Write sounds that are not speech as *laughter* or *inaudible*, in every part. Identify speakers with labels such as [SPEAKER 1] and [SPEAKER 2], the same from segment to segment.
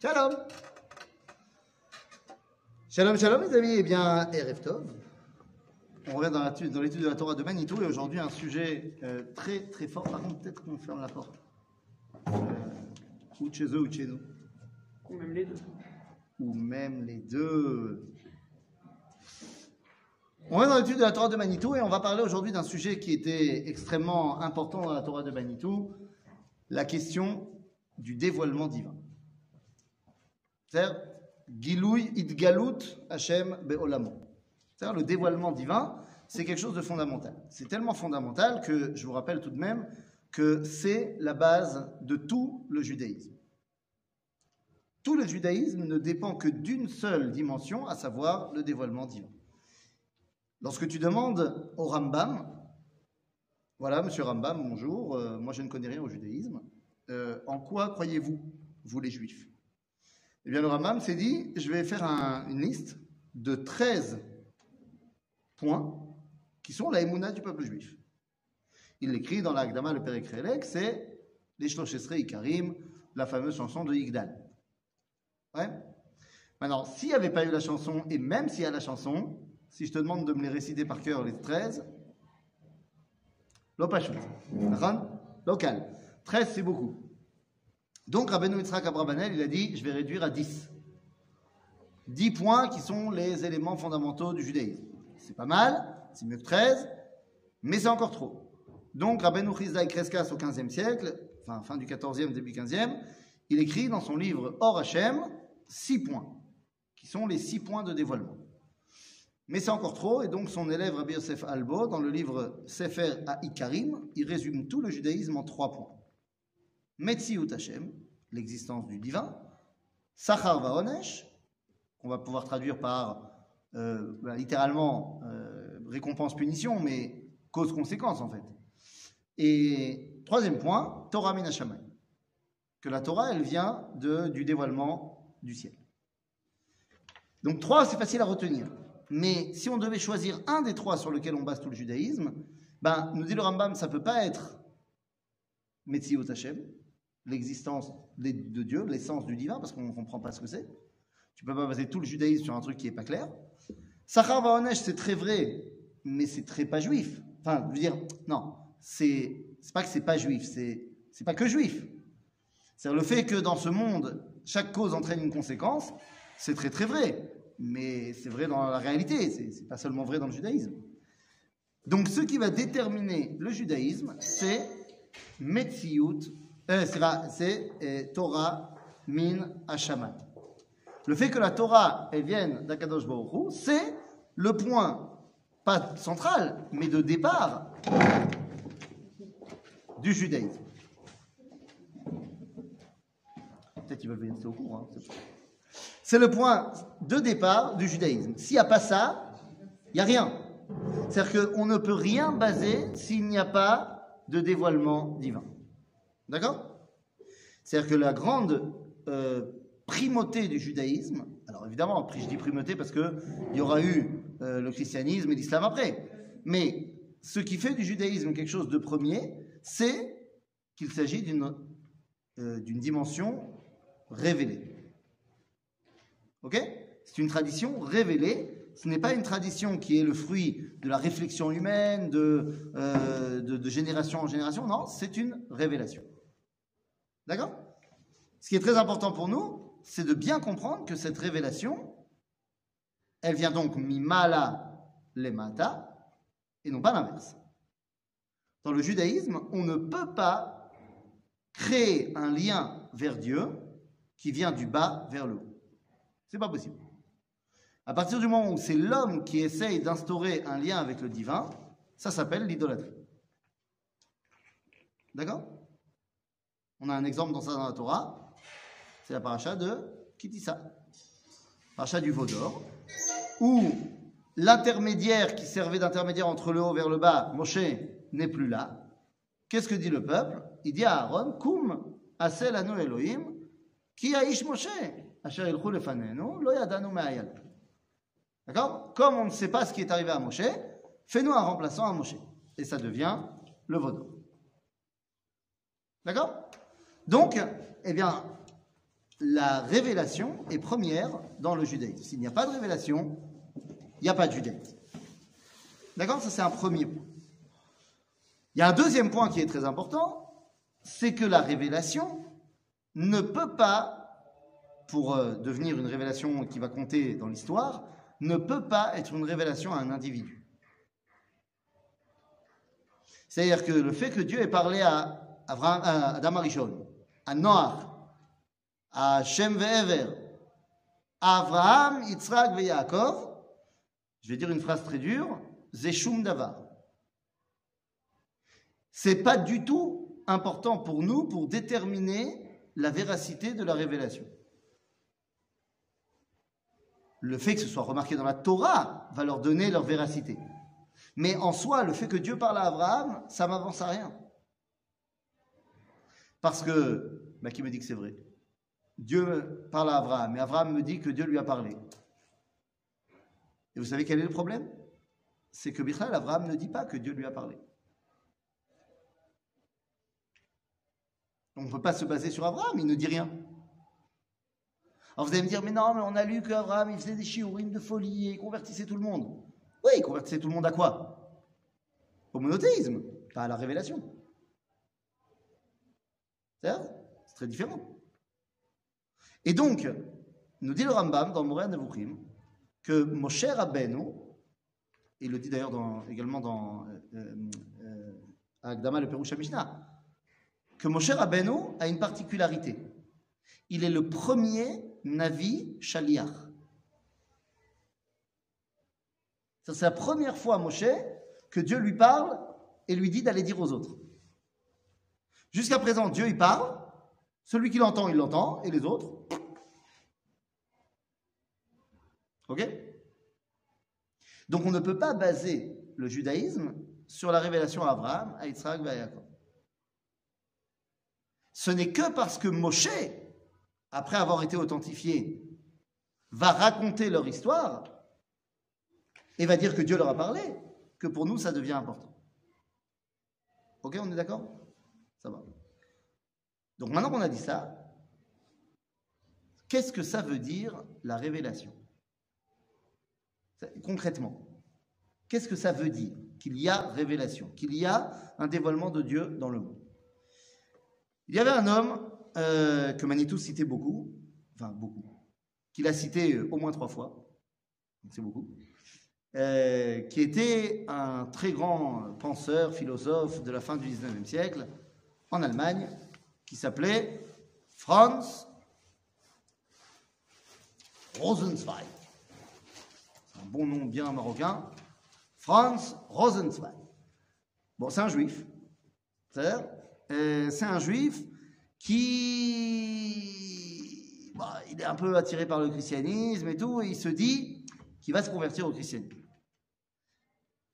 [SPEAKER 1] Shalom Shalom, shalom les amis, eh bien, Erev Tov. On revient dans l'étude de la Torah de Manitou et aujourd'hui un sujet euh, très très fort. Par contre, peut-être qu'on ferme la porte. Euh, ou de chez eux ou de chez nous.
[SPEAKER 2] Ou même les deux.
[SPEAKER 1] Ou même les deux. On revient dans l'étude de la Torah de Manitou et on va parler aujourd'hui d'un sujet qui était extrêmement important dans la Torah de Manitou, la question du dévoilement divin. C'est-à-dire, Be'olamo. C'est-à-dire, le dévoilement divin, c'est quelque chose de fondamental. C'est tellement fondamental que je vous rappelle tout de même que c'est la base de tout le judaïsme. Tout le judaïsme ne dépend que d'une seule dimension, à savoir le dévoilement divin. Lorsque tu demandes au Rambam, voilà, monsieur Rambam, bonjour, euh, moi je ne connais rien au judaïsme, euh, en quoi croyez-vous, vous les juifs? Eh bien, le Rambam s'est dit, je vais faire un- une liste de 13 points qui sont la émouna du peuple juif. Il l'écrit dans la Agdama, le Père Krelek, c'est les Shloshesre Ikarim, la fameuse chanson de Yigdal. Maintenant, s'il n'y avait pas eu la chanson, et même s'il y a la chanson, si je te demande de me les réciter par cœur, les 13, l'opachut, local. 13, c'est beaucoup. Donc, Rabbeinu Yitzhak Abrabanel, il a dit, je vais réduire à 10. 10 points qui sont les éléments fondamentaux du judaïsme. C'est pas mal, c'est mieux que 13, mais c'est encore trop. Donc, Rabbeinu Chizdaï Kreskas au 15e siècle, enfin, fin du 14e, début 15e, il écrit dans son livre Or Hashem, 6 points, qui sont les 6 points de dévoilement. Mais c'est encore trop, et donc son élève Rabbi Yosef Albo, dans le livre Sefer à Ikarim, il résume tout le judaïsme en trois points. Metziut Hashem, l'existence du divin, Sachar Vaonesh, qu'on va pouvoir traduire par euh, bah, littéralement euh, récompense-punition, mais cause-conséquence en fait. Et troisième point, Torah Minashamay, que la Torah, elle vient du dévoilement du ciel. Donc trois, c'est facile à retenir. Mais si on devait choisir un des trois sur lequel on base tout le judaïsme, ben, nous dit le Rambam, ça peut pas être Metziot Hashem, l'existence de Dieu, l'essence du divin, parce qu'on ne comprend pas ce que c'est. Tu peux pas baser tout le judaïsme sur un truc qui est pas clair. Sachar Vaonesh, c'est très vrai, mais c'est très pas juif. Enfin, je veux dire, non, c'est pas que c'est pas juif, c'est pas que juif. C'est le fait que dans ce monde, chaque cause entraîne une conséquence, c'est très très vrai. Mais c'est vrai dans la réalité, c'est pas seulement vrai dans le judaïsme. Donc ce qui va déterminer le judaïsme, c'est Metziut, euh, c'est c'est euh, Torah min Hashamat. Le fait que la Torah elle vienne d'Akadosh Baruch c'est le point, pas central, mais de départ du judaïsme. Peut-être qu'ils veulent rester au cours. hein, c'est C'est le point de départ du judaïsme. S'il n'y a pas ça, il n'y a rien. C'est-à-dire qu'on ne peut rien baser s'il n'y a pas de dévoilement divin. D'accord? C'est-à-dire que la grande euh, primauté du judaïsme, alors évidemment, je dis primauté parce qu'il y aura eu euh, le christianisme et l'islam après, mais ce qui fait du judaïsme quelque chose de premier, c'est qu'il s'agit d'une euh, dimension révélée. Ok? C'est une tradition révélée. Ce n'est pas une tradition qui est le fruit de la réflexion humaine, de génération en génération. Non, c'est une révélation. D'accord? Ce qui est très important pour nous, c'est de bien comprendre que cette révélation, elle vient donc mimala lemata et non pas l'inverse. Dans le judaïsme, on ne peut pas créer un lien vers Dieu qui vient du bas vers le haut. C'est pas possible. À partir du moment où c'est l'homme qui essaye d'instaurer un lien avec le divin, ça s'appelle l'idolâtrie. D'accord? On a un exemple dans ça dans la Torah, c'est la paracha de Kitissa, paracha du veau d'or, où l'intermédiaire qui servait d'intermédiaire entre le haut vers le bas, Moshe, n'est plus là. Qu'est-ce que dit le peuple? Il dit à Aaron, Kum, asel anu Elohim, qui a ish Moshe, asher me'ayal. D'accord? Comme on ne sait pas ce qui est arrivé à Moshe, fais-nous un remplaçant à Moshe. Et ça devient le vaudou. D'accord? Donc, eh bien, la révélation est première dans le judaïsme. S'il n'y a pas de révélation, il n'y a pas de judaïsme. D'accord? Ça, c'est un premier point. Il y a un deuxième point qui est très important, c'est que la révélation ne peut pas, pour euh, devenir une révélation qui va compter dans l'histoire, ne peut pas être une révélation à un individu. C'est-à-dire que le fait que Dieu ait parlé à, Adam à Noach, à Shem Ve'ever, à Abraham, Yitzhak et Yaakov, je vais dire une phrase très dure, Zeshum Davar. C'est pas du tout important pour nous pour déterminer la véracité de la révélation. Le fait que ce soit remarqué dans la Torah va leur donner leur véracité. Mais en soi, le fait que Dieu parle à Abraham, ça m'avance à rien. Parce que, bah, qui me dit que c'est vrai? Dieu parle à Abraham, et Abraham me dit que Dieu lui a parlé. Et vous savez quel est le problème? C'est que Bichal, Abraham ne dit pas que Dieu lui a parlé. On ne peut pas se baser sur Abraham, il ne dit rien. Alors vous allez me dire, mais non, mais on a lu qu'Abraham, il faisait des chiourim de folie et il convertissait tout le monde. Oui, il convertissait tout le monde à quoi? Au monothéisme, pas à la révélation. C'est très différent. Et donc, nous dit le Rambam dans Moréa Nevuchim que Moshe Rabbeinu, il le dit d'ailleurs également dans euh, euh, Agdama le Perusha Mishnah, que Moshe Rabbeinu a une particularité. Il est le premier Navi Shaliach. C'est la première fois, Moshe, que Dieu lui parle et lui dit d'aller dire aux autres. Jusqu'à présent, Dieu il parle, celui qui l'entend, il l'entend, et les autres. Ok? Donc on ne peut pas baser le judaïsme sur la révélation à Abraham, à Yitzhak à Jacob. Ce n'est que parce que Moshe, après avoir été authentifié, va raconter leur histoire et va dire que Dieu leur a parlé, que pour nous ça devient important. Ok, on est d'accord? Ça va. Donc maintenant qu'on a dit ça, qu'est-ce que ça veut dire la révélation? Concrètement, qu'est-ce que ça veut dire qu'il y a révélation, qu'il y a un dévoilement de Dieu dans le monde? Il y avait un homme euh, que Manitou citait beaucoup, enfin beaucoup, qu'il a cité euh, au moins trois fois, c'est beaucoup, euh, qui était un très grand penseur, philosophe de la fin du 19e siècle en Allemagne, qui s'appelait Franz Rosenzweig. Un bon nom bien marocain. Franz Rosenzweig. Bon, c'est un juif. C'est un juif qui bah, il est un peu attiré par le christianisme et tout, et il se dit qu'il va se convertir au christianisme.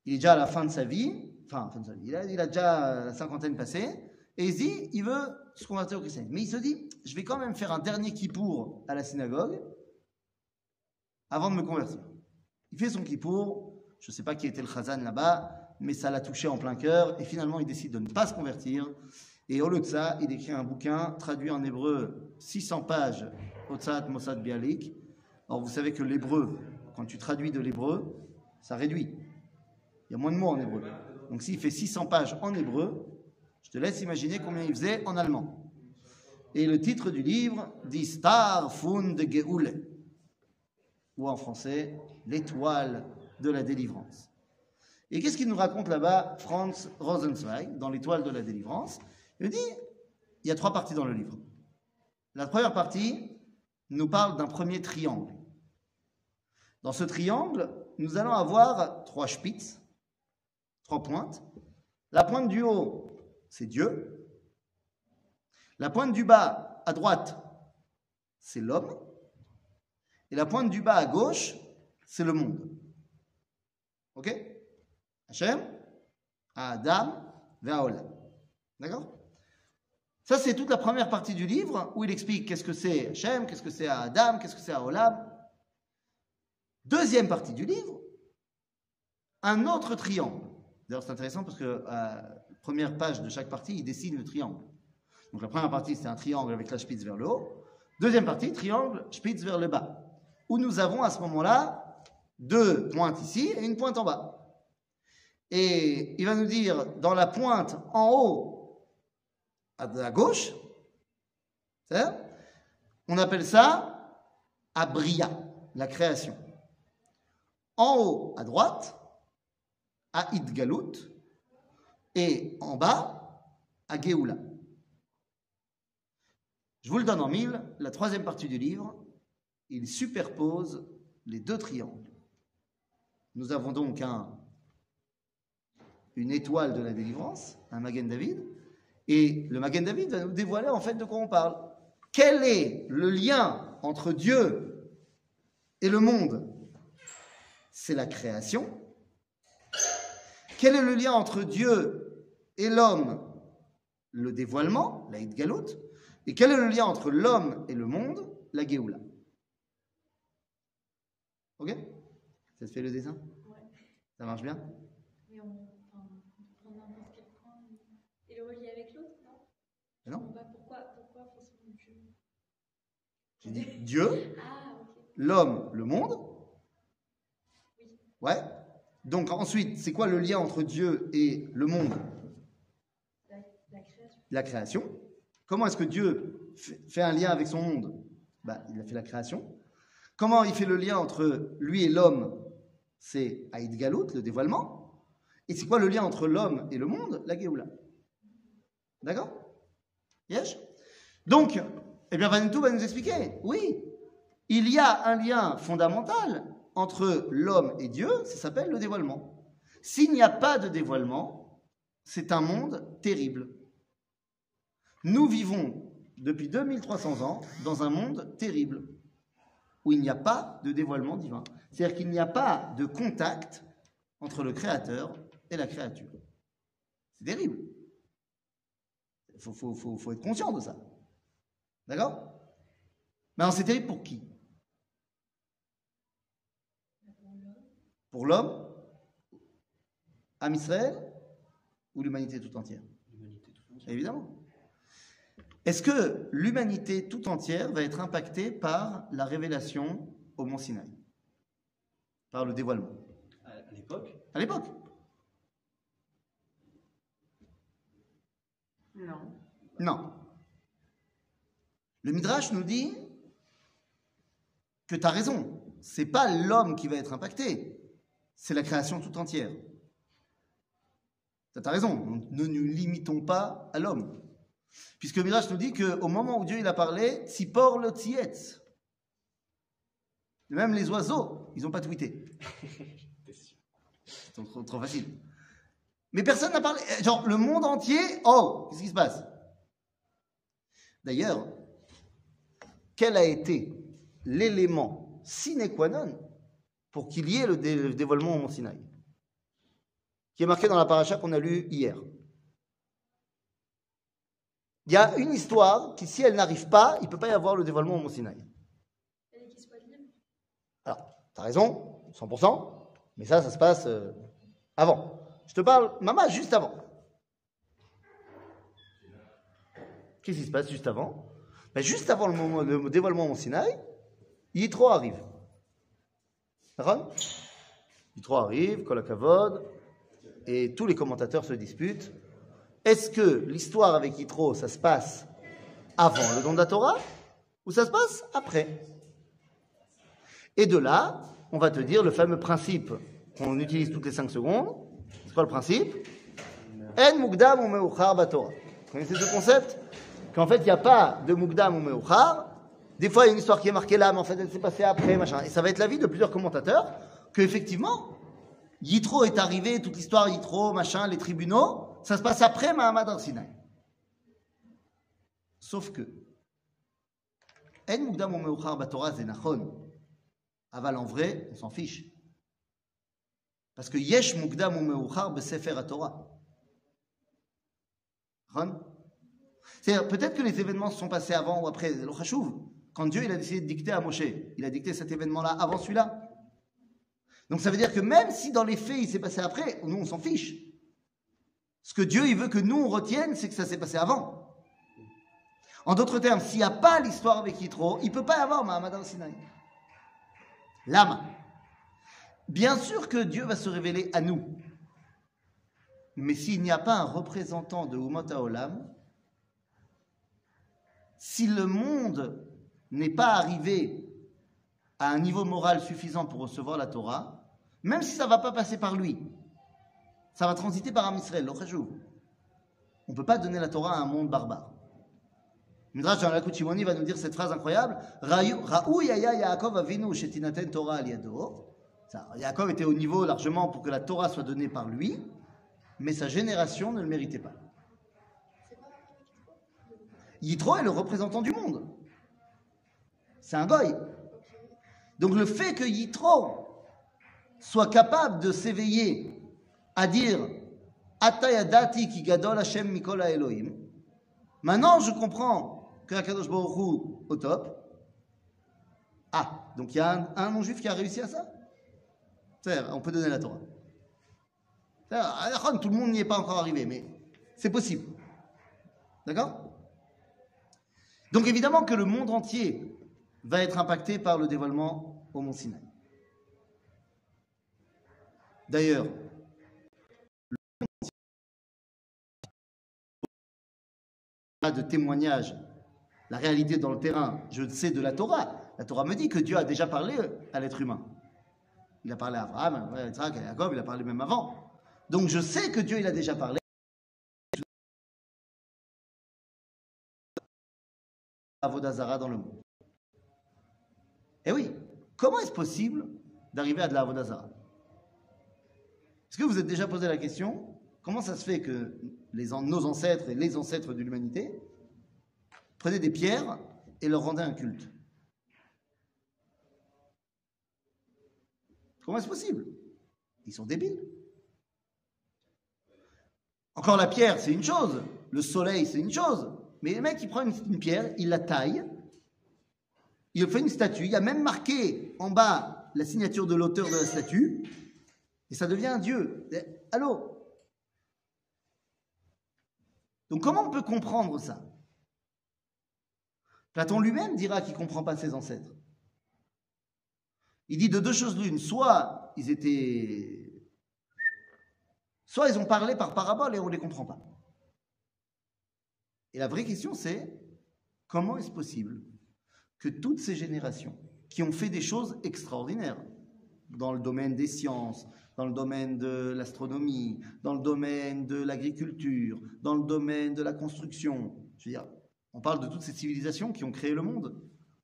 [SPEAKER 1] Il est déjà à la fin de sa vie, enfin, fin de sa vie, il a, il a déjà la cinquantaine passée, et dit, il veut se convertir au christianisme. Mais il se dit, je vais quand même faire un dernier kippour à la synagogue avant de me convertir. Il fait son kippour, je ne sais pas qui était le chazan là-bas, mais ça l'a touché en plein cœur, et finalement il décide de ne pas se convertir. Et au lieu de ça, il écrit un bouquin traduit en hébreu, 600 pages, Otsat Mossad Bialik. Alors vous savez que l'hébreu, quand tu traduis de l'hébreu, ça réduit. Il y a moins de mots en hébreu. Donc s'il fait 600 pages en hébreu, je te laisse imaginer combien il faisait en allemand. Et le titre du livre dit Star Fund Geule, ou en français, l'étoile de la délivrance. Et qu'est-ce qu'il nous raconte là-bas, Franz Rosenzweig, dans l'étoile de la délivrance? Il dit il y a trois parties dans le livre. La première partie nous parle d'un premier triangle. Dans ce triangle, nous allons avoir trois spitz, trois pointes. La pointe du haut c'est Dieu. La pointe du bas à droite, c'est l'homme. Et la pointe du bas à gauche, c'est le monde. Ok? Hachem, Adam, Ve'aolam. D'accord? Ça, c'est toute la première partie du livre où il explique qu'est-ce que c'est Hachem, qu'est-ce que c'est Adam, qu'est-ce que c'est Olam. Deuxième partie du livre, un autre triangle. D'ailleurs, c'est intéressant parce que euh, première page de chaque partie, il dessine le triangle. Donc la première partie, c'est un triangle avec la spitz vers le haut. Deuxième partie, triangle, spitz vers le bas, où nous avons à ce moment-là deux pointes ici et une pointe en bas. Et il va nous dire dans la pointe en haut à gauche, on appelle ça Abria, la création. En haut à droite, à Idgalut, et en bas, à Geoula. Je vous le donne en mille, la troisième partie du livre, il superpose les deux triangles. Nous avons donc un, une étoile de la délivrance, un Magen David, et le Magen David va nous dévoiler en fait de quoi on parle. Quel est le lien entre Dieu et le monde? C'est la création. Quel est le lien entre Dieu et l'homme? Le dévoilement, la Galout. Et quel est le lien entre l'homme et le monde? La Géoula. Ok? Ça se fait le dessin? Ça marche bien?
[SPEAKER 2] Mais on, enfin, on prend n'importe quel point et le relier avec l'autre, non?
[SPEAKER 1] Non.
[SPEAKER 2] Bah, pourquoi, pourquoi Dieu
[SPEAKER 1] J'ai dit Dieu,
[SPEAKER 2] Ah, ok.
[SPEAKER 1] l'homme, le monde?
[SPEAKER 2] Oui.
[SPEAKER 1] Ouais. Donc ensuite, c'est quoi le lien entre Dieu et le monde?
[SPEAKER 2] La, la création.
[SPEAKER 1] La création. Comment est-ce que Dieu fait un lien avec son monde? Bah, Il a fait la création. Comment il fait le lien entre lui et l'homme? C'est Aïd Galout, le dévoilement. Et c'est quoi le lien entre l'homme et le monde? La Géoula. D'accord? Yes? Donc, eh bien, Vanutu va nous expliquer. Oui, il y a un lien fondamental entre l'homme et Dieu, ça s'appelle le dévoilement. S'il n'y a pas de dévoilement, c'est un monde terrible. Nous vivons depuis 2300 ans dans un monde terrible, où il n'y a pas de dévoilement divin. C'est-à-dire qu'il n'y a pas de contact entre le Créateur et la créature. C'est terrible. Il faut, être conscient de ça. D'accord? Mais c'est terrible pour qui? Pour l'homme Âme Israël Ou l'humanité tout entière Évidemment. Est-ce que l'humanité tout entière va être impactée par la révélation au mont Sinaï? Par le dévoilement?
[SPEAKER 3] À à l'époque,
[SPEAKER 1] À l'époque
[SPEAKER 4] Non.
[SPEAKER 1] Non. Le Midrash nous dit que tu as raison. C'est pas l'homme qui va être impacté, c'est la création tout entière. Tu as raison. Ne nous limitons pas à l'homme. Puisque Midrash nous dit qu'au moment où Dieu il a parlé, Tzipor le Tzietz. Même les oiseaux, ils n'ont pas tweeté. *laughs* C'est trop, trop facile. Mais personne n'a parlé. Genre, le monde entier, oh, qu'est-ce qui se passe? D'ailleurs, quel a été l'élément sine qua non pour qu'il y ait le, dé- le dévoilement au Mont Sinaï Qui est marqué dans la paracha qu'on a lue hier. Il y a une histoire qui, si elle n'arrive pas, il ne peut pas y avoir le dévoilement au Mont Sinaï. Alors, tu as raison, 100%, mais ça, ça se passe euh, avant. Je te parle, maman, juste avant. Qu'est-ce qui se passe juste avant? Ben, Juste avant le, moment, le dévoilement au Mont Sinaï, Yitro arrive. Yitro arrive, Kolakavod, et tous les commentateurs se disputent. Est-ce que l'histoire avec Yitro, ça se passe avant le don de la Torah ou ça se passe après? Et de là, on va te dire le fameux principe qu'on utilise toutes les 5 secondes. C'est quoi le principe? En mukdam ou meuchar batorah. Vous connaissez ce concept? Qu'en fait, il n'y a pas de mukdam ou meuchar. Des fois, il y a une histoire qui est marquée là, mais en fait, elle s'est passée après, machin. Et ça va être l'avis de plusieurs commentateurs que, effectivement, Yitro est arrivé, toute l'histoire Yitro, machin, les tribunaux, ça se passe après Mahamad Arsinaï. Sauf que, En mukdam ou meuchar batorah, c'est nachon. Aval en vrai, on s'en fiche. Parce que Yesh Mukdam ou Meuchar Besefer Torah. C'est-à-dire, peut-être que les événements se sont passés avant ou après, le. Quand Dieu a décidé de dicter à Moshe, il a dicté cet événement-là avant celui-là. Donc ça veut dire que même si dans les faits il s'est passé après, nous on s'en fiche. Ce que Dieu veut que nous on retienne, c'est que ça s'est passé avant. En d'autres termes, s'il n'y a pas l'histoire avec Yitro, il ne peut pas y avoir Mahamad al-Sinaï. L'âme. Bien sûr que Dieu va se révéler à nous. Mais s'il n'y a pas un représentant de Umot Olam, si le monde n'est pas arrivé à un niveau moral suffisant pour recevoir la Torah, même si ça ne va pas passer par lui, ça va transiter par un Israël, On ne peut pas donner la Torah à un monde barbare. Midrash dans la va nous dire cette phrase incroyable Raou yaya Yaakov avinu shetinaten Torah al yado. Yaakov était au niveau largement pour que la Torah soit donnée par lui, mais sa génération ne le méritait pas. Yitro est le représentant du monde. C'est un goy. Donc le fait que Yitro soit capable de s'éveiller à dire Atayadati ki gadol Hashem mikol Elohim, maintenant je comprends que Akadosh Baruch au top. Ah, donc il y a un, non-juif qui a réussi à ça? On peut donner la Torah. Tout le monde n'y est pas encore arrivé, mais c'est possible. D'accord? Donc évidemment que le monde entier va être impacté par le dévoilement au mont Sinaï. D'ailleurs, de témoignage, la réalité dans le terrain, je sais de la Torah. La Torah me dit que Dieu a déjà parlé à l'être humain. Il a parlé à Abraham, à Isaac, à Jacob, il a parlé même avant. Donc je sais que Dieu, il a déjà parlé. Dans le monde. Eh oui, comment est-ce possible d'arriver à de la Avodazara Est-ce que vous êtes déjà posé la question Comment ça se fait que les, nos ancêtres et les ancêtres de l'humanité prenaient des pierres et leur rendaient un culte? Comment est-ce possible? Ils sont débiles. Encore la pierre, c'est une chose. Le soleil, c'est une chose. Mais le mec, il prend une, pierre, il la taille, il fait une statue. Il a même marqué en bas la signature de l'auteur de la statue. Et ça devient un dieu. Allô? Donc comment on peut comprendre ça? Platon lui-même dira qu'il ne comprend pas ses ancêtres. Il dit de deux choses l'une. Soit ils étaient. Soit ils ont parlé par parabole et on ne les comprend pas. Et la vraie question, c'est comment est-ce possible que toutes ces générations qui ont fait des choses extraordinaires dans le domaine des sciences, dans le domaine de l'astronomie, dans le domaine de l'agriculture, dans le domaine de la construction, je veux dire, on parle de toutes ces civilisations qui ont créé le monde.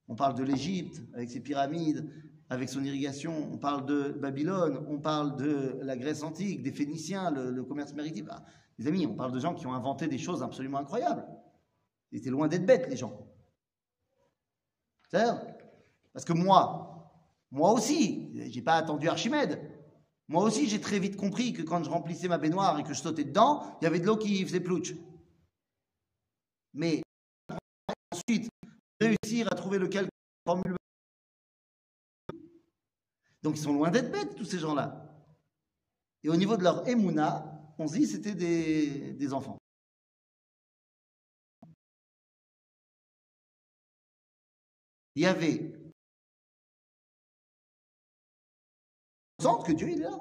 [SPEAKER 1] On parle de l'Égypte avec ses pyramides, avec son irrigation, on parle de Babylone, on parle de la Grèce antique, des Phéniciens, le, commerce maritime. Ah, les amis, on parle de gens qui ont inventé des choses absolument incroyables. Ils étaient loin d'être bêtes, les gens. Parce que moi, moi aussi, j'ai pas attendu Archimède. Moi aussi, j'ai très vite compris que quand je remplissais ma baignoire et que je sautais dedans, il y avait de l'eau qui faisait plouch. Mais ensuite, réussir à trouver lequel formule donc ils sont loin d'être bêtes, tous ces gens-là. Et au niveau de leur émouna, on se dit c'était des enfants. Il y avait que Dieu est là.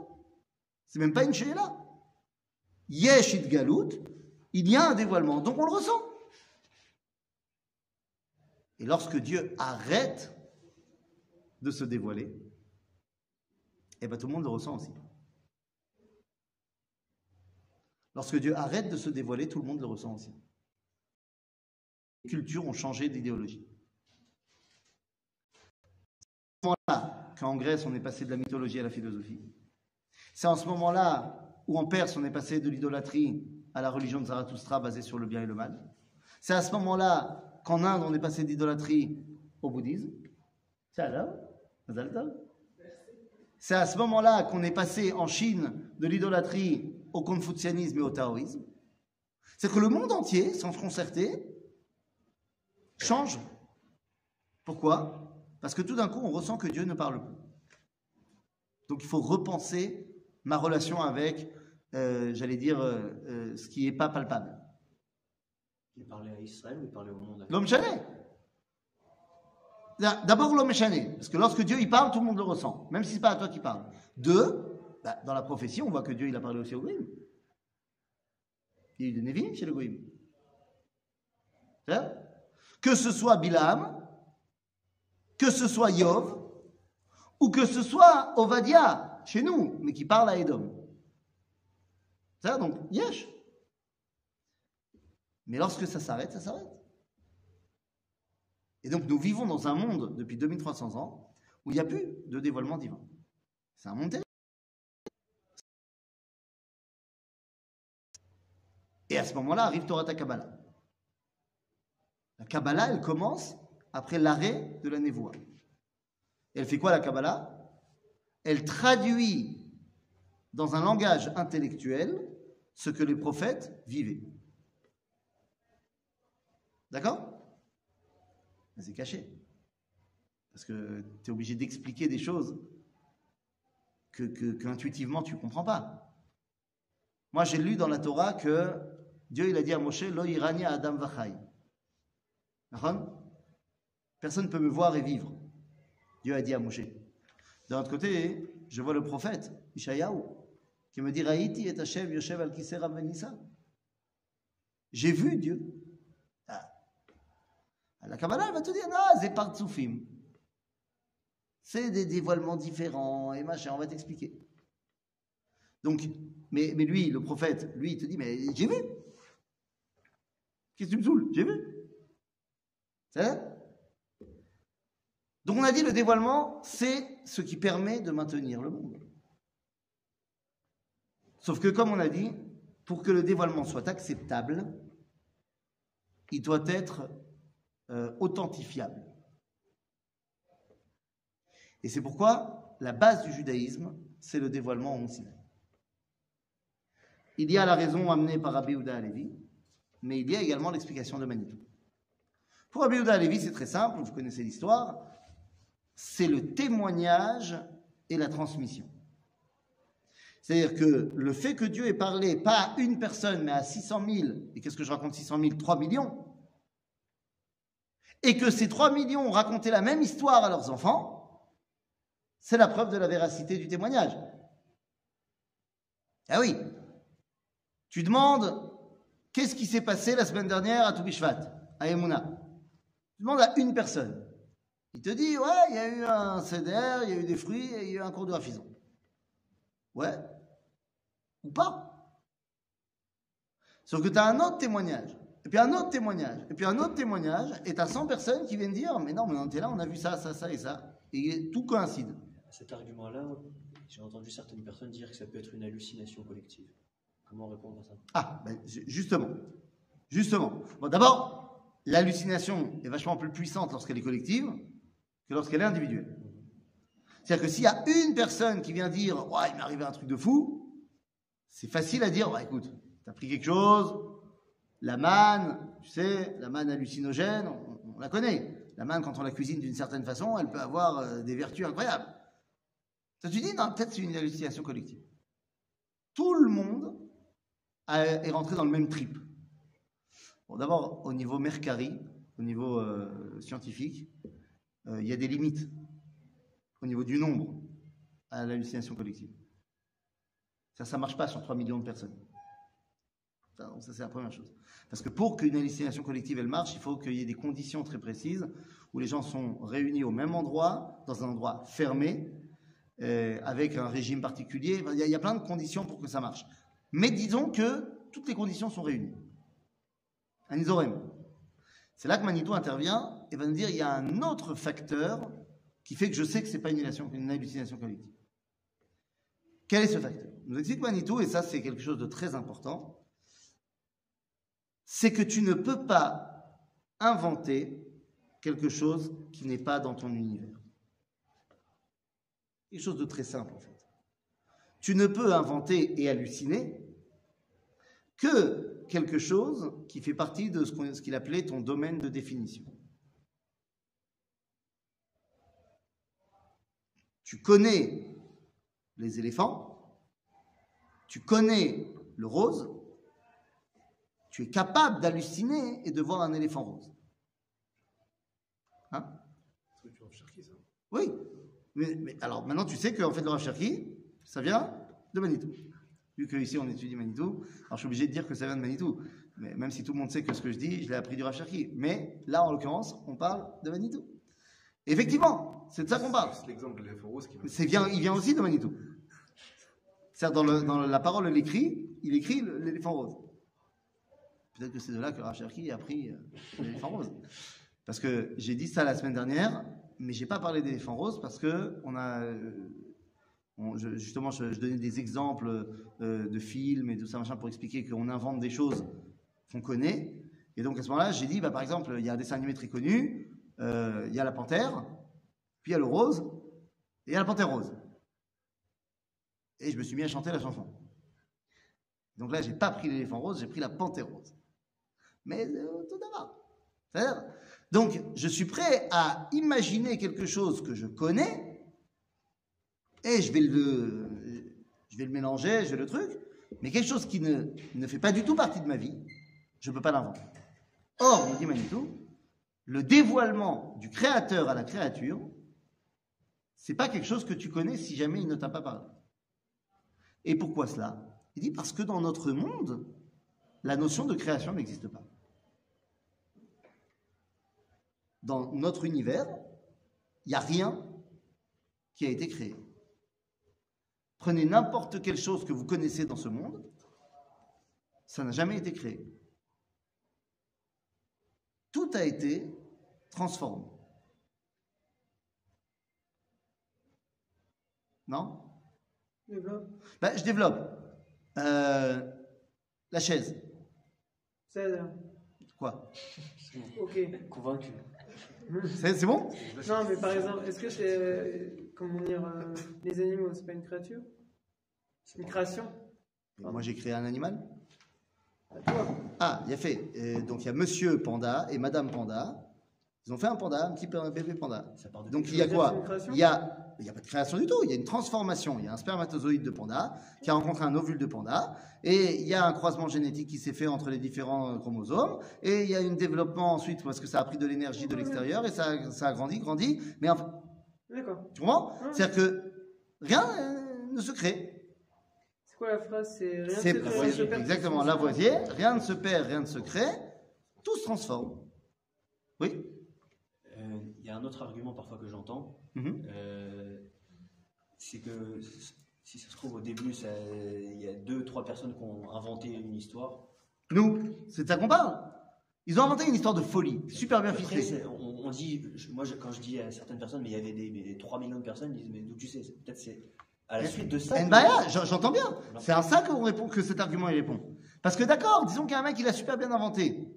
[SPEAKER 1] C'est même pas une là. Yesh il y a un dévoilement, donc on le ressent. Et lorsque Dieu arrête de se dévoiler, eh bien tout le monde le ressent aussi. Lorsque Dieu arrête de se dévoiler, tout le monde le ressent aussi. Les cultures ont changé d'idéologie. C'est en ce moment-là qu'en Grèce, on est passé de la mythologie à la philosophie. C'est en ce moment-là où en Perse, on est passé de l'idolâtrie à la religion de Zarathustra basée sur le bien et le mal. C'est à ce moment-là qu'en Inde, on est passé d'idolâtrie au bouddhisme. C'est à ce moment-là qu'on est passé en Chine de l'idolâtrie au confucianisme et au taoïsme. C'est que le monde entier, sans se concerter, change. Pourquoi? Parce que tout d'un coup, on ressent que Dieu ne parle plus. Donc il faut repenser ma relation avec, euh, j'allais dire, euh, euh, ce qui n'est pas palpable.
[SPEAKER 3] Il parlait à Israël ou il parlait au monde
[SPEAKER 1] L'homme chané. D'abord l'homme chané, parce que lorsque Dieu il parle, tout le monde le ressent, même si c'est pas à toi qui parle. Deux, bah, dans la prophétie, on voit que Dieu il a parlé aussi au Goïm. Il y a eu des Névim chez le Goïm. Que ce soit Bilam, que ce soit Yov, ou que ce soit Ovadia, chez nous, mais qui parle à Edom. C'est-à-dire donc, Yesh. Mais lorsque ça s'arrête, ça s'arrête. Et donc nous vivons dans un monde depuis 2300 ans où il n'y a plus de dévoilement divin. C'est un monde. Et à ce moment-là arrive Torah Kabbalah. La Kabbalah, elle commence après l'arrêt de la névoie. Elle fait quoi la Kabbalah? Elle traduit dans un langage intellectuel ce que les prophètes vivaient. D'accord? C'est caché. Parce que tu es obligé d'expliquer des choses que, intuitivement tu ne comprends pas. Moi, j'ai lu dans la Torah que Dieu il a dit à Moshe Lo irani Adam vachai. Personne ne peut me voir et vivre. Dieu a dit à Moshe. D'un autre côté, je vois le prophète, Ishayahu, qui me dit Raïti et Hashem Yoshev al Venissa. J'ai vu Dieu. Ah. La Kabbalah, va te dire Non, c'est par Tsoufim. C'est des dévoilements différents et machin, on va t'expliquer. Donc, mais, lui, le prophète, lui, il te dit Mais j'ai vu. Qu'est-ce que tu me saoules? J'ai vu. C'est donc on a dit le dévoilement, c'est ce qui permet de maintenir le monde. Sauf que comme on a dit, pour que le dévoilement soit acceptable, il doit être euh, authentifiable. Et c'est pourquoi la base du judaïsme, c'est le dévoilement au Sinaï. Il y a la raison amenée par Rabbi Houda Alevi, mais il y a également l'explication de Manitou. Pour Rabbi Houda Alevi, c'est très simple, vous connaissez l'histoire c'est le témoignage et la transmission. C'est-à-dire que le fait que Dieu ait parlé pas à une personne, mais à 600 000, et qu'est-ce que je raconte 600 000 3 millions, et que ces 3 millions ont raconté la même histoire à leurs enfants, c'est la preuve de la véracité du témoignage. Ah oui, tu demandes qu'est-ce qui s'est passé la semaine dernière à Toubishvat, à Emouna? Tu demandes à une personne. Il te dit, ouais, il y a eu un CDR, il y a eu des fruits et il y a eu un cours de rafison. Ouais. Ou pas. Sauf que tu as un autre témoignage, et puis un autre témoignage, et puis un autre témoignage, et tu as 100 personnes qui viennent dire, mais non, mais on était là, on a vu ça, ça, ça et ça. Et tout coïncide.
[SPEAKER 3] Cet argument-là, j'ai entendu certaines personnes dire que ça peut être une hallucination collective. Comment répondre à ça?
[SPEAKER 1] Ah, ben, justement. Justement. Bon, d'abord, l'hallucination est vachement plus puissante lorsqu'elle est collective que lorsqu'elle est individuelle. C'est-à-dire que s'il y a une personne qui vient dire ouais, il m'est arrivé un truc de fou, c'est facile à dire ouais, écoute, t'as pris quelque chose, la manne, tu sais, la manne hallucinogène, on, la connaît. La manne, quand on la cuisine d'une certaine façon, elle peut avoir euh, des vertus incroyables. Ça, tu dis, non, peut-être c'est une hallucination collective. Tout le monde est rentré dans le même trip. Bon, d'abord, au niveau Mercari, au niveau euh, scientifique, il y a des limites au niveau du nombre à l'hallucination collective. Ça, ça ne marche pas sur 3 millions de personnes. Ça, c'est la première chose. Parce que pour qu'une hallucination collective, elle marche, il faut qu'il y ait des conditions très précises où les gens sont réunis au même endroit, dans un endroit fermé, euh, avec un régime particulier. Il y, a, il y, a, plein de conditions pour que ça marche. Mais disons que toutes les conditions sont réunies. Un isorème. C'est là que Manitou intervient et va nous dire il y a un autre facteur qui fait que je sais que ce n'est pas une hallucination, collective. Quel est ce facteur? Nous explique Manitou, et ça c'est quelque chose de très important, c'est que tu ne peux pas inventer quelque chose qui n'est pas dans ton univers. Quelque chose de très simple en fait. Tu ne peux inventer et halluciner que quelque chose qui fait partie de ce qu'il appelait ton domaine de définition. Tu connais les éléphants, tu connais le rose, tu es capable d'halluciner et de voir un éléphant rose. Hein? Oui. Mais, mais alors maintenant, tu sais qu'en fait, le Rav Cherki, ça vient de Manitou. Vu qu'ici, on étudie Manitou, alors je suis obligé de dire que ça vient de Manitou. Mais même si tout le monde sait que ce que je dis, je l'ai appris du Rav Cherki. Mais là, en l'occurrence, on parle de Manitou. Effectivement, c'est de ça qu'on parle.
[SPEAKER 4] C'est l'exemple de l'éléphant rose qui.
[SPEAKER 1] C'est bien, il vient aussi de Manitou. C'est-à-dire, dans, le- dans la parole, il écrit, il écrit l'éléphant rose. Peut-être que c'est de là que le Rav Cherki a pris euh, l'éléphant rose. Parce que j'ai dit ça la semaine dernière, mais j'ai pas parlé d'éléphant rose parce que on a, euh, on- je- justement, je, je donnais des exemples euh, de films et tout ça machin pour expliquer qu'on invente des choses qu'on connaît. Et donc à ce moment-là, j'ai dit, bah, par exemple, il y a un dessin animé très connu, euh, il y a la panthère, puis il y a le rose, et il y a la panthère rose. Et je me suis mis à chanter la chanson. Donc là, j'ai pas pris l'éléphant rose, j'ai pris la panthère rose. Mais euh, tout d'abord. Donc, je suis prêt à imaginer quelque chose que je connais, et je vais le, je vais le mélanger, je vais le truc, mais quelque chose qui ne, ne fait pas du tout partie de ma vie, je ne peux pas l'inventer. Or, nous dit Manitou, le dévoilement du créateur à la créature, c'est pas quelque chose que tu connais si jamais il ne t'a pas parlé. Et pourquoi cela? Il dit parce que dans notre monde, la notion de création n'existe pas. Dans notre univers, il n'y a rien qui a été créé. Prenez n'importe quelle chose que vous connaissez dans ce monde, ça n'a jamais été créé. Tout a été transformé. Non?
[SPEAKER 5] Développe.
[SPEAKER 1] Ben, Je développe. Euh, la chaise.
[SPEAKER 5] C'est
[SPEAKER 1] Quoi?
[SPEAKER 5] Ok.
[SPEAKER 3] Convaincu.
[SPEAKER 1] C'est c'est bon?
[SPEAKER 5] Non, mais par exemple, est-ce que c'est. euh, Comment dire. euh, les animaux, c'est pas une créature? C'est une création?
[SPEAKER 1] Moi, j'ai créé un animal. Ah, il y a fait. Euh, donc, il y a Monsieur Panda et Madame Panda. Ils ont fait un panda, un petit bébé panda. Donc, il y a quoi Il y a, il y a pas de création du tout. Il y a une transformation. Il y a un spermatozoïde de panda qui a rencontré un ovule de panda. Et il y a un croisement génétique qui s'est fait entre les différents euh, chromosomes. Et il y a un développement ensuite parce que ça a pris de l'énergie de l'extérieur et ça, ça a grandi, grandi. Mais en fait,
[SPEAKER 5] D'accord.
[SPEAKER 1] tu comprends? C'est-à-dire que rien euh, ne se crée.
[SPEAKER 5] Quoi la phrase C'est rien ne se crée, rien ne se perd,
[SPEAKER 1] exactement Lavoisier. Rien ne se perd, rien ne se crée. Tout se transforme. Oui?
[SPEAKER 3] Euh, Il y a un autre argument parfois que j'entends,
[SPEAKER 1] Mhm.
[SPEAKER 3] euh, c'est que si ça se trouve au début, il y a deux, trois personnes qui ont inventé une histoire.
[SPEAKER 1] Nous, c'est de ça qu'on parle. Ils ont inventé une histoire de folie, super bien
[SPEAKER 3] Après,
[SPEAKER 1] ficelée.
[SPEAKER 3] c'est- on, on dit, je- moi je- quand je dis à certaines personnes, mais il y avait des, mais des 3 millions de personnes, ils disent, mais d'où tu sais? C'est- Peut-être c'est à la suite de ça. que-
[SPEAKER 1] Nbaya, j'en- j'entends bien. C'est à ça qu'on répond, que cet argument il répond. Parce que d'accord, disons qu'il y a un mec qui l'a super bien inventé.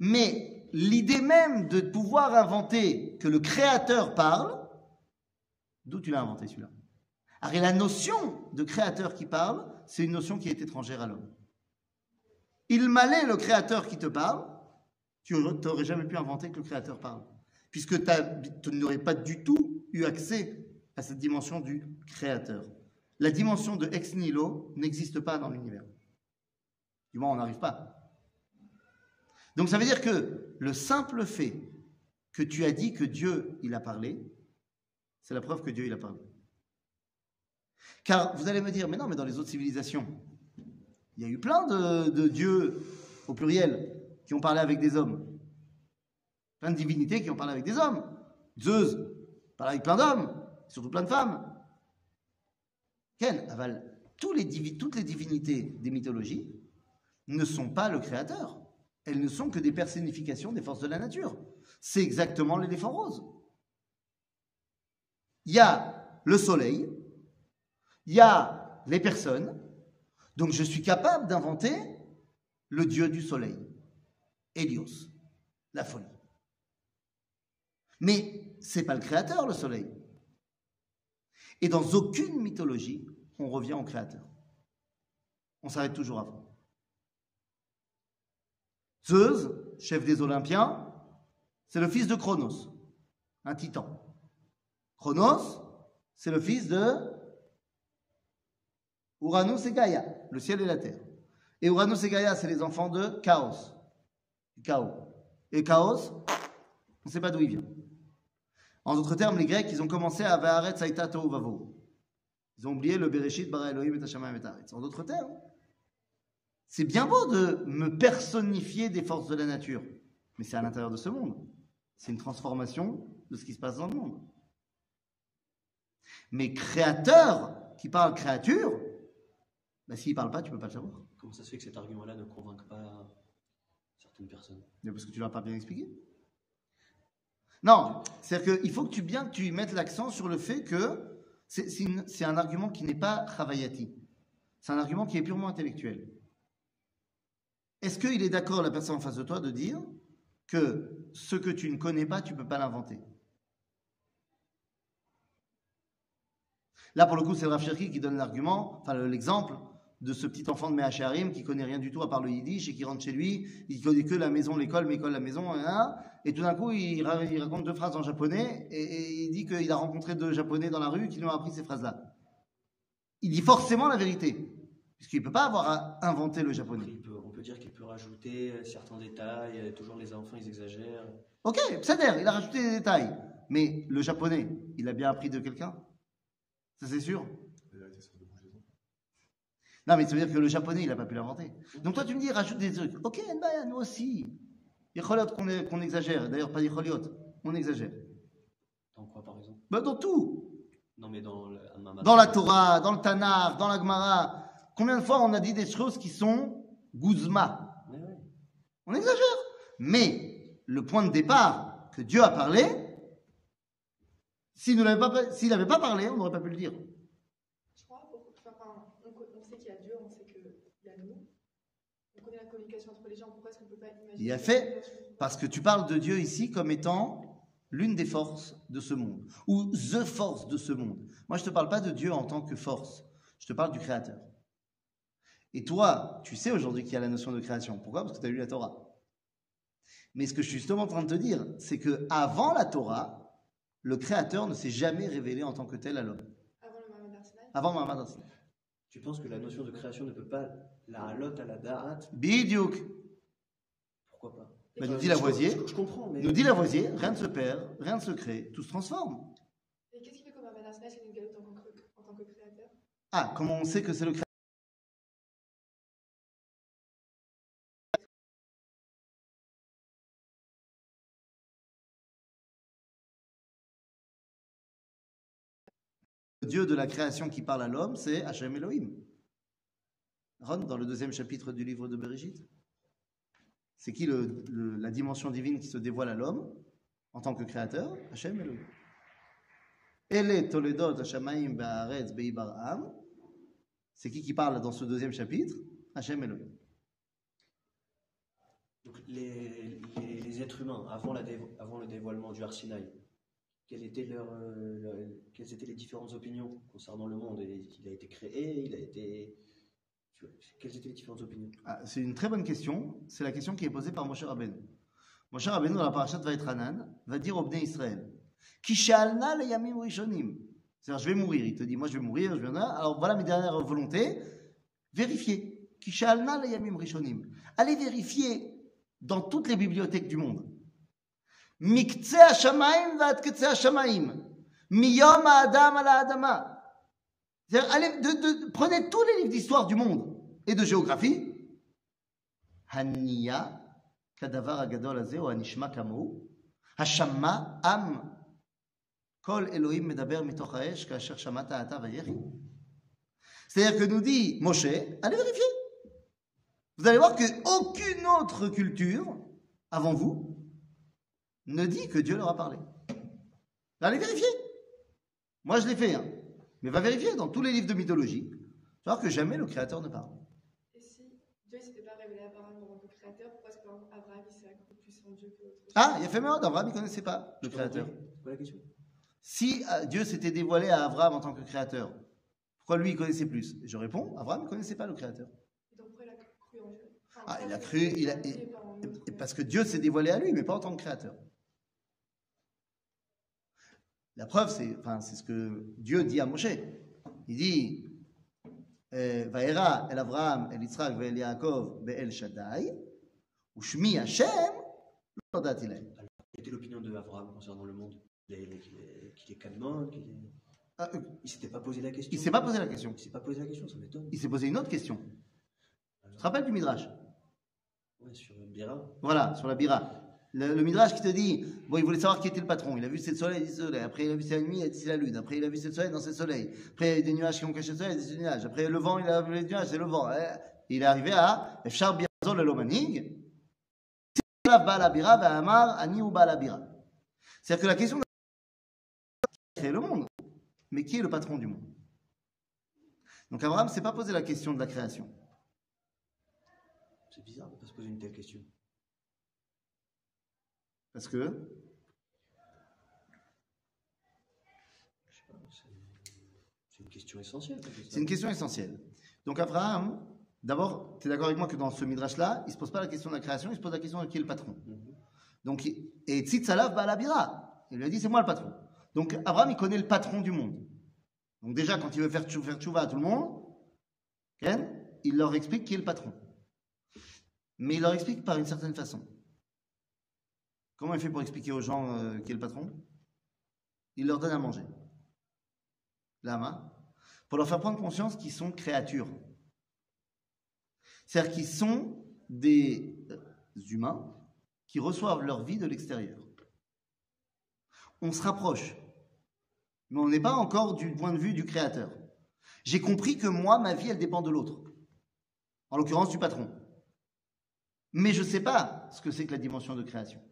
[SPEAKER 1] Mais l'idée même de pouvoir inventer que le créateur parle, d'où tu l'as inventé celui-là? Alors, et la notion de créateur qui parle, c'est une notion qui est étrangère à l'homme. Il m'allait le créateur qui te parle, tu n'aurais jamais pu inventer que le créateur parle. Puisque tu n'aurais pas du tout eu accès à cette dimension du créateur. La dimension de ex nihilo n'existe pas dans l'univers. Du moins, on n'arrive pas. Donc ça veut dire que le simple fait que tu as dit que Dieu, il a parlé, c'est la preuve que Dieu, il a parlé. Car vous allez me dire, mais non, mais dans les autres civilisations, il y a eu plein de, de dieux, au pluriel, qui ont parlé avec des hommes. Plein de divinités qui ont parlé avec des hommes. Zeus parle avec plein d'hommes, surtout plein de femmes. Ken, aval, toutes les divinités des mythologies ne sont pas le créateur. Elles ne sont que des personnifications des forces de la nature. C'est exactement l'éléphant rose. Il y a le soleil, il y a les personnes, donc je suis capable d'inventer le dieu du soleil, Hélios, la folie. Mais c'est pas le créateur, le soleil. Et dans aucune mythologie, on revient au créateur. On s'arrête toujours avant. Zeus, chef des Olympiens, c'est le fils de Chronos, un titan. Chronos, c'est le fils de Uranus et Gaïa, le ciel et la terre. Et Uranus et Gaïa, c'est les enfants de Chaos. Chaos. Et Chaos, on ne sait pas d'où il vient. En d'autres termes, les Grecs, ils ont commencé à Vaharet Saïta Vavo. Ils ont oublié le Bereshit, Bara Elohim et Hashamayim et. En d'autres termes, c'est bien beau de me personnifier des forces de la nature, mais c'est à l'intérieur de ce monde. C'est une transformation de ce qui se passe dans le monde. Mais créateur qui parle créature, bah, s'il parle pas, tu peux pas le savoir.
[SPEAKER 3] Comment ça se fait que cet argument-là ne convainc pas certaines personnes?
[SPEAKER 1] Mais parce que tu l'as pas bien expliqué. Non, c'est-à-dire qu'il faut que tu bien tu mettes l'accent sur le fait que c'est- un argument qui n'est pas travaillati. C'est un argument qui est purement intellectuel. Est-ce qu'il est d'accord, la personne en face de toi, de dire que ce que tu ne connais pas, tu ne peux pas l'inventer? Là, pour le coup, c'est le Rav qui donne l'argument, enfin le- l'exemple de ce petit enfant de Mehacharim qui connaît rien du tout à part le yiddish et qui rentre chez lui, il connaît que la maison, l'école, l'école, la maison, hein, et tout d'un coup, il, ra- il raconte deux phrases en japonais et, et il dit qu'il a rencontré deux japonais dans la rue qui lui ont appris ces phrases-là. Il dit forcément la vérité, puisqu'il ne peut pas avoir à inventer le japonais.
[SPEAKER 3] Il peut- On peut dire qu'il peut rajouter euh, certains détails, euh, toujours les enfants ils exagèrent.
[SPEAKER 1] Ok, c'est-à-dire, il a rajouté des détails, mais le japonais, il a bien appris de quelqu'un? Ça, c'est sûr? Non, mais ça veut dire que le japonais, il n'a pas pu l'inventer. Donc toi, tu me dis, rajoute des trucs. Ok, bah, nous aussi. Il qu'on exagère. D'ailleurs, pas Yecholiot, on exagère.
[SPEAKER 3] Dans quoi par exemple?
[SPEAKER 1] Bah, dans tout.
[SPEAKER 3] Non mais dans le
[SPEAKER 1] Dans la Torah, dans le Tanakh, dans la Gemara. Combien de fois on a dit des choses qui sont guzma?
[SPEAKER 3] Ouais, ouais.
[SPEAKER 1] On exagère. Mais le point de départ que Dieu a parlé, s'il n'avait pas, s'il n'avait pas parlé, on n'aurait pas pu le dire.
[SPEAKER 2] Je crois, pour- enfin, on, co- on sait qu'il y a Dieu, on sait qu'il y a nous. Communication entre les gens, pourquoi est-ce qu'on ne peut pas imaginer
[SPEAKER 1] Il a fait Parce que tu parles de Dieu ici comme étant l'une des forces de ce monde, ou the force de ce monde. Moi, je ne te parle pas de Dieu en tant que force, je te parle du Créateur. Et toi, tu sais aujourd'hui qu'il y a la notion de création. Pourquoi? Parce que tu as lu la Torah. Mais ce que je suis justement en train de te dire, c'est que avant la Torah, le Créateur ne s'est jamais révélé en tant que tel à l'homme.
[SPEAKER 2] Avant le Mahamad Arsenal.
[SPEAKER 3] Tu penses que la notion de création ne peut pas la halote à la da'at
[SPEAKER 1] Bidiouk.
[SPEAKER 3] Pourquoi pas?
[SPEAKER 1] Bah, nous dit Lavoisier.
[SPEAKER 3] Je, je comprends, mais.
[SPEAKER 1] Nous dit Lavoisier, rien ne se perd, rien ne se crée, tout se transforme.
[SPEAKER 2] Et qu'est-ce qui fait que Mahamad Arsenal, c'est une galoute en tant que, en tant que créateur?
[SPEAKER 1] Ah, comment on sait que c'est le Créateur Dieu de la création qui parle à l'homme, c'est Hachem Elohim. Ron, dans le deuxième chapitre du livre de Bereshit. C'est qui le- la dimension divine qui se dévoile à l'homme en tant que créateur? Hachem Elohim. Ele Toledot Hashamaim Ba'aretz Be'ibar'am. C'est qui qui parle dans ce deuxième chapitre? Hachem Elohim.
[SPEAKER 3] Les, êtres humains, avant, le dévoilement du Arsinaï, quelles étaient, leurs, euh, quelles étaient les différentes opinions concernant le monde Et Il a été créé, il a été. Quelles étaient les différentes opinions?
[SPEAKER 1] Ah, c'est une très bonne question. C'est la question qui est posée par Moshe Rabbeinu. Moshe Rabbeinu, dans la parashat Vaetranan, va dire au Bnei Israël Ki she'alna le yamim rishonim. C'est-à-dire, je vais mourir. Il te dit Moi, je vais mourir. Alors, voilà mes dernières volontés. Vérifiez. Ki she'alna le yamim rishonim. Allez vérifier dans toutes les bibliothèques du monde. Miktseh hashamaim v'ad ktseh Miyom Adam à la Adama. Allez, prenez tous les livres d'histoire du monde et de géographie. Hania, Kadavar Agadol Azeo, Anishma Kamou, Hashama Am. Kol Elohim Medaber Mitoch Haesh, Kasher Shamata Ata C'est-à-dire que nous dit Moshe, allez vérifier. Vous allez voir qu'aucune autre culture avant vous ne dit que Dieu leur a parlé. Allez vérifier. Moi, je l'ai fait, hein. mais va vérifier dans tous les livres de mythologie. Tu vas voir que jamais le Créateur ne parle.
[SPEAKER 2] Et si Dieu ne s'était pas révélé à Abraham en tant que créateur, pourquoi est-ce qu'Abraham il s'est accru plus en Dieu que l'autre
[SPEAKER 1] Ah, il a fait merde, Abraham, il ne connaissait pas le
[SPEAKER 3] Je
[SPEAKER 1] Créateur.
[SPEAKER 3] comprends. C'est quoi la question
[SPEAKER 1] Si euh, Dieu s'était dévoilé à Abraham en tant que Créateur, pourquoi lui, il connaissait plus? Je réponds, Abraham ne connaissait pas le Créateur.
[SPEAKER 2] Et donc pourquoi il a cru en Dieu? Enfin,
[SPEAKER 1] Ah, il a cru, il a- il- Parce que Dieu s'est dévoilé à lui, mais pas en tant que Créateur. La preuve, c'est enfin, ce que Dieu dit à Moshe. Il dit euh, Vaera el Avraham, el Yitzhak, el Yaakov, el Shaddai, Ushmi Hashem, l'ordati lהם. Alors,
[SPEAKER 3] quelle était l'opinion de Avraham concernant le monde? Qu'il est, qu'il
[SPEAKER 1] ah, euh,
[SPEAKER 3] Il s'était pas posé la question.
[SPEAKER 1] Il s'est pas posé la question.
[SPEAKER 3] Il s'est pas posé la question, ça m'étonne.
[SPEAKER 1] Il s'est posé une autre question. Alors... Tu te rappelles du Midrash?
[SPEAKER 3] Ouais, sur la Bira.
[SPEAKER 1] Voilà, sur la Bira. Le, Midrash qui te dit, bon, il voulait savoir qui était le patron. Il a vu c'est le soleil, il dit c'est le soleil. Après, il a vu c'est la nuit, il a dit c'est la lune. Après, il a vu c'est le soleil, non, c'est le soleil. Après, il y a des nuages qui ont caché le soleil, il a dit c'est le nuage. Après, le vent, il a vu les nuages, c'est le vent. Eh, Il est arrivé à la bira. C'est-à-dire que la question de a créé le monde, mais qui est le patron du monde? Donc, Abraham ne s'est pas posé la question de la création.
[SPEAKER 3] C'est bizarre de pas se poser une telle question.
[SPEAKER 1] Parce que
[SPEAKER 3] c'est- une question essentielle.
[SPEAKER 1] C'est une question essentielle. Donc Abraham, d'abord, tu es d'accord avec moi que dans ce midrash-là, il ne se pose pas la question de la création, il se pose la question de qui est le patron.
[SPEAKER 3] Mhm.
[SPEAKER 1] Donc, et Tzitzalav Balabira, il lui a dit c'est moi le patron. Donc Abraham, il connaît le patron du monde. Donc déjà, quand il veut faire, tchou- faire tchouva à tout le monde, il leur explique qui est le patron. Mais il leur explique par une certaine façon. Comment il fait pour expliquer aux gens euh, qui est le patron? Il leur donne à manger. Lama. Pour leur faire prendre conscience qu'ils sont créatures. C'est-à-dire qu'ils sont des euh, humains qui reçoivent leur vie de l'extérieur. On se rapproche, mais on n'est pas encore du point de vue du créateur. J'ai compris que moi, ma vie, elle dépend de l'autre, en l'occurrence du patron. Mais je ne sais pas ce que c'est que la dimension de création.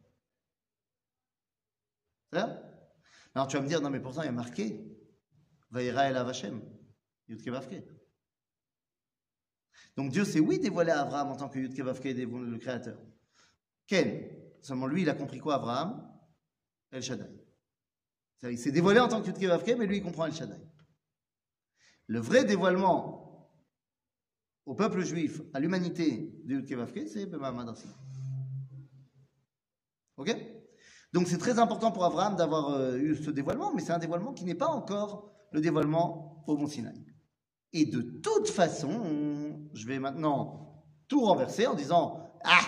[SPEAKER 1] Alors tu vas me dire, non mais pourtant il y a marqué, Vaïra el Avachem, Yudke Vavke. Donc Dieu s'est oui dévoilé à Abraham en tant que Yudke Vavke, le créateur. Ken, seulement lui il a compris quoi Abraham? El Shaddai. Il s'est dévoilé en tant que Yudke Vavke, mais lui il comprend El Shaddai. Le vrai dévoilement au peuple juif, à l'humanité de Yudke Vavke, c'est Bemahamad Rassi. Ok? Donc c'est très important pour Abraham d'avoir euh, eu ce dévoilement, mais c'est un dévoilement qui n'est pas encore le dévoilement au Mont Sinaï. Et de toute façon, je vais maintenant tout renverser en disant Ah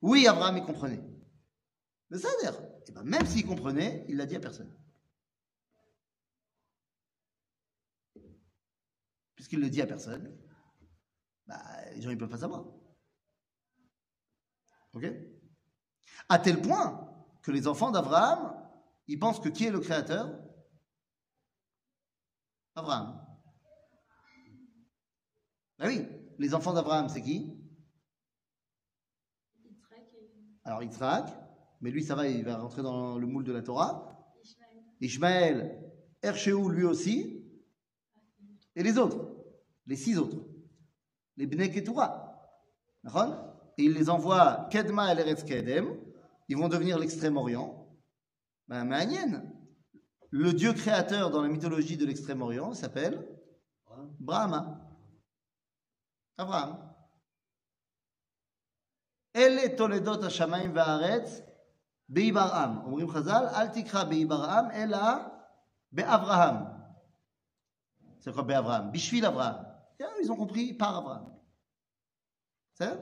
[SPEAKER 1] Oui, Abraham, il comprenait. Mais ça veut dire, eh ben, même s'il comprenait, il l'a dit à personne. Puisqu'il le dit à personne, bah, les gens ne peuvent pas savoir. Ok? À tel point que les enfants d'Abraham, ils pensent que qui est le créateur? Abraham. Ah oui, les enfants d'Abraham, c'est qui? Alors Yitzhak, mais lui ça va, il va rentrer dans le moule de la Torah.
[SPEAKER 6] Ishmaël.
[SPEAKER 1] Erchéou lui aussi, et les autres, les six autres, les Bnei Ketura. Et il les envoie Kedma el Eretz Kedem, ils vont devenir l'extrême-orient. Ben, Mahanien, le dieu créateur dans la mythologie de l'extrême-orient s'appelle
[SPEAKER 3] Abraham.
[SPEAKER 1] Brahma. Abraham. אלה תולדות השמיים והארץ באברהם. אומרים חז"ל, אל תקרא באברהם, אלא באברהם. C'est quoi באברהם? בשביל אברהם. Ils ont compris par Abraham. C'est ça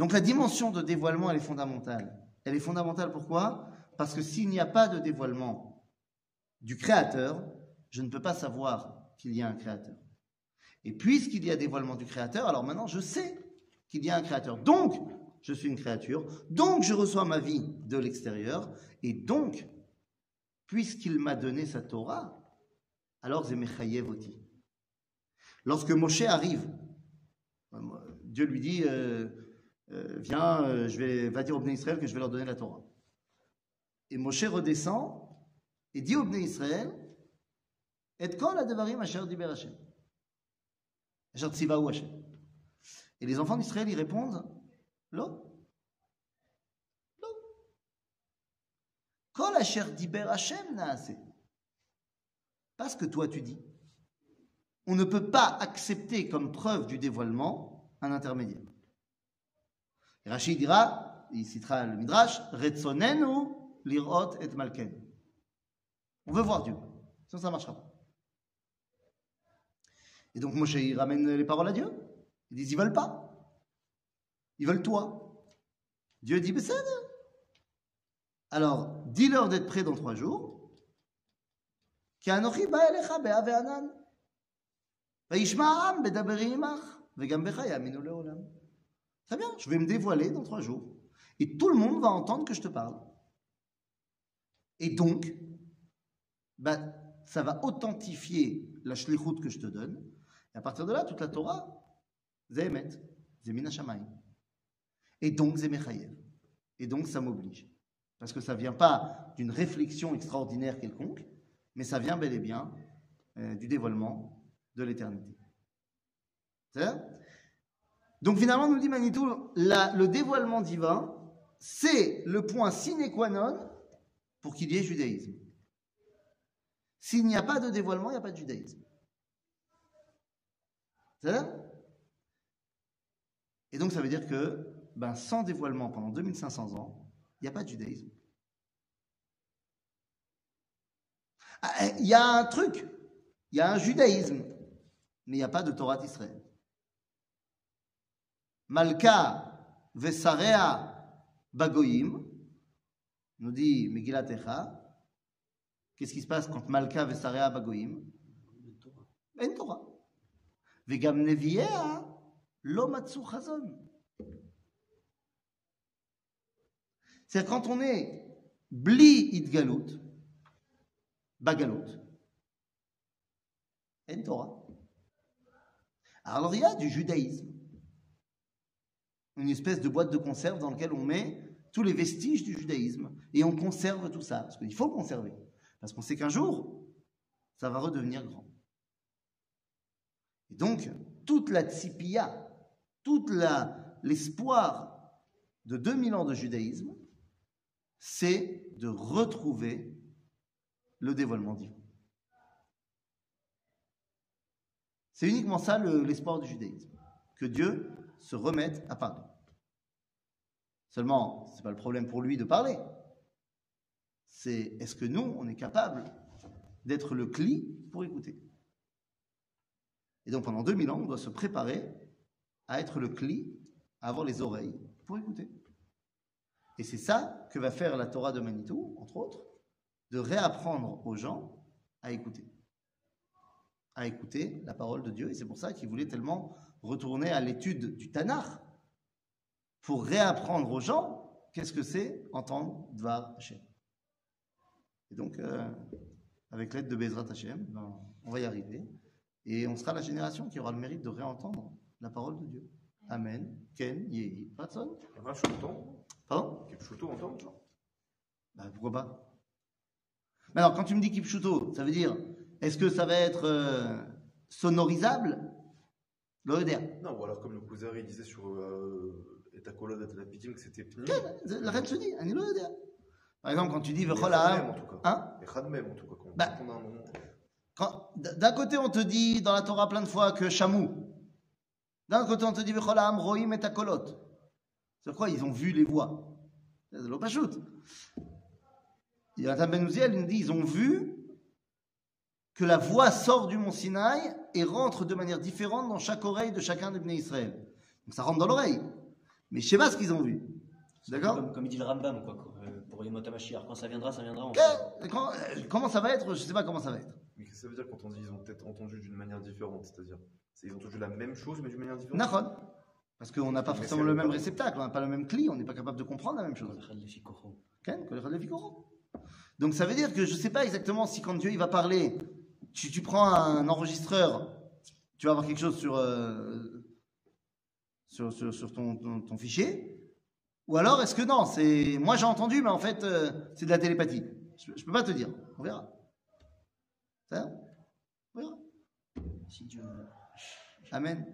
[SPEAKER 1] Donc la dimension de dévoilement, elle est fondamentale. Elle est fondamentale pourquoi? Parce que s'il n'y a pas de dévoilement du Créateur, je ne peux pas savoir qu'il y a un Créateur. Et puisqu'il y a dévoilement du Créateur, alors maintenant je sais qu'il y a un Créateur. Donc, je suis une créature. Donc, je reçois ma vie de l'extérieur. Et donc, puisqu'il m'a donné sa Torah, alors Zemechayevoti. Lorsque Moshe arrive, Dieu lui dit euh, euh, Viens, euh, je vais, va dire aux Bnei Israël que je vais leur donner la Torah. Et Moshe redescend et dit aux Bnei Israël Et kol adavarim asher diber Hashem? Hashem? Et les enfants d'Israël, ils répondent Lo. Lo. Kol asher diber Hashem naase. Parce que toi tu dis. On ne peut pas accepter comme preuve du dévoilement un intermédiaire. Rachid dira, il citera le Midrash, Retsonenu lirot et malken. On veut voir Dieu, sinon ça ne marchera pas. Et donc Moshe, il ramène les paroles à Dieu. Ils disent, ils veulent pas. Ils veulent toi. Dieu dit, Bessed. Alors, dis-leur d'être prêts dans trois jours. Très bien, je vais me dévoiler dans trois jours. Et tout le monde va entendre que je te parle. Et donc, ben, ça va authentifier la shlichut que je te donne. Et à partir de là, toute la Torah, c'est Emet, c'est Min HaShamayim. Et donc, c'est Mechayev. Et donc, ça m'oblige. Parce que ça vient pas d'une réflexion extraordinaire quelconque, mais ça vient bel et bien euh, du dévoilement de l'éternité. C'est Donc finalement, nous dit Manitou, le dévoilement divin, c'est le point sine qua non pour qu'il y ait judaïsme. S'il n'y a pas de dévoilement, il n'y a pas de judaïsme. C'est Et donc ça veut dire que ben, sans dévoilement pendant 2500 ans, il n'y a pas de judaïsme. Ah, Il y a un truc, il y a un judaïsme, mais il n'y a pas de Torah d'Israël. Malka Vesarea Bagoyim, nous dit Megillat Echa, qu'est-ce qui se passe quand Malka Vesarea Bagoyim En Torah. Vegam Neviea Lo Matsu Chazon. C'est quand on est Bli Idgalut, Bagalut, En Torah. Alors il y a du judaïsme. Une espèce de boîte de conserve dans laquelle on met tous les vestiges du judaïsme et on conserve tout ça. Parce qu'il faut conserver. Parce qu'on sait qu'un jour, ça va redevenir grand. Et donc, toute la tzipia, tout l'espoir de 2000 ans de judaïsme, c'est de retrouver le dévoilement divin. C'est uniquement ça le- l'espoir du judaïsme, que Dieu se remette à parler. Seulement, ce n'est pas le problème pour lui de parler. C'est est-ce que nous, on est capable d'être le cli pour écouter? Et donc pendant 2000 ans, on doit se préparer à être le cli, à avoir les oreilles pour écouter. Et c'est ça que va faire la Torah de Manitou, entre autres, de réapprendre aux gens à écouter à écouter la parole de Dieu. Et c'est pour ça qu'il voulait tellement retourner à l'étude du Tanakh pour réapprendre aux gens qu'est-ce que c'est entendre Dvar Hashem. Et donc, euh, avec l'aide de Bezrat Hashem, ben, on va y arriver. Et on sera la génération qui aura le mérite de réentendre la parole de Dieu. Amen. Ken, Yehi,
[SPEAKER 4] entend
[SPEAKER 1] Pardon?
[SPEAKER 4] Kipchuto entend?
[SPEAKER 1] Bah, pourquoi pas? Mais alors, quand tu me dis Kipchuto, ça veut dire, est-ce que ça va être euh, sonorisable? L'OEDR.
[SPEAKER 4] Non, ou alors comme le Kuzari disait sur euh, Etakolod et Lapidim que c'était Pnim.
[SPEAKER 1] La reine se dit, un l'OEDR. Par exemple, quand tu dis
[SPEAKER 4] tout cas.
[SPEAKER 1] hein?
[SPEAKER 4] Et en tout cas. Quand
[SPEAKER 1] Bah.
[SPEAKER 4] on a un nom.
[SPEAKER 1] quand- D'un côté, on te dit dans la Torah plein de fois que Chamou. D'un côté, on te dit Vechola, Rohim et Takolot. C'est quoi Ils ont vu les voix? C'est l'Opachut. Il y a Ben Uziel, il nous dit ils ont vu que la voix sort du mont Sinaï et rentre de manière différente dans chaque oreille de chacun des Bnei Israël. Donc ça rentre dans l'oreille. Mais je sais pas ce qu'ils ont vu. D'accord
[SPEAKER 3] Comme, comme il dit le Rambam, quoi, euh, pour HaMashiach. Quand ça viendra, ça viendra. on
[SPEAKER 1] quand- euh, Comment ça va être? Je sais pas comment ça va être.
[SPEAKER 4] Mais qu'est-ce que ça veut dire quand on dit ils ont peut-être entendu d'une manière différente? C'est-à-dire, c'est- ils ont entendu la même chose mais d'une manière différente?
[SPEAKER 1] Nahon. Parce qu'on n'a pas forcément le même réceptacle, on n'a pas le même cli, on n'est pas capable de comprendre la même chose. Donc ça veut dire que je ne sais pas exactement si quand Dieu il va parler, tu, tu prends un enregistreur, tu vas avoir quelque chose sur, euh, sur, ton, fichier, ou alors est-ce que non, c'est moi j'ai entendu, mais en fait euh, c'est de la télépathie. Je ne peux pas te dire, on verra. Ça On verra.
[SPEAKER 3] Si Dieu.
[SPEAKER 1] Amen.